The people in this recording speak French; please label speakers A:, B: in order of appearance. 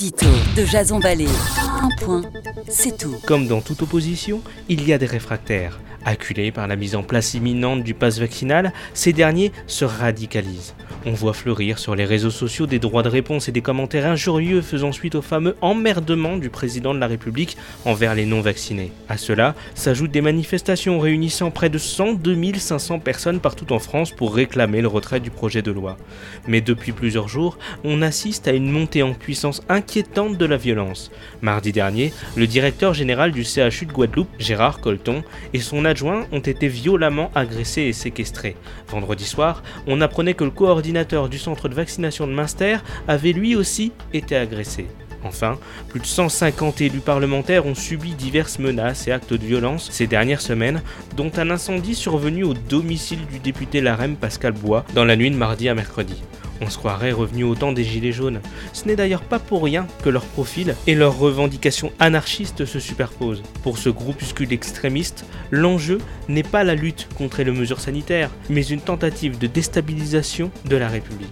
A: De Jason Vallée. Un point, c'est tout.
B: Comme dans toute opposition, il y a des réfractaires. Acculés par la mise en place imminente du pass vaccinal, ces derniers se radicalisent. On voit fleurir sur les réseaux sociaux des droits de réponse et des commentaires injurieux faisant suite au fameux emmerdement du président de la République envers les non-vaccinés. À cela s'ajoutent des manifestations réunissant près de 102 500 personnes partout en France pour réclamer le retrait du projet de loi. Mais depuis plusieurs jours, on assiste à une montée en puissance inquiétante de la violence. Mardi dernier, le directeur général du CHU de Guadeloupe, Gérard Colton, et son adjoint ont été violemment agressés et séquestrés. Vendredi soir, on apprenait que le coordinateur du centre de vaccination de Münster avait lui aussi été agressé. Enfin, plus de 150 élus parlementaires ont subi diverses menaces et actes de violence ces dernières semaines, dont un incendie survenu au domicile du député LaREM Pascal Bois dans la nuit de mardi à mercredi. On se croirait revenu au temps des Gilets jaunes. Ce n'est d'ailleurs pas pour rien que leur profil et leurs revendications anarchistes se superposent. Pour ce groupuscule extrémiste, l'enjeu n'est pas la lutte contre les mesures sanitaires, mais une tentative de déstabilisation de la République.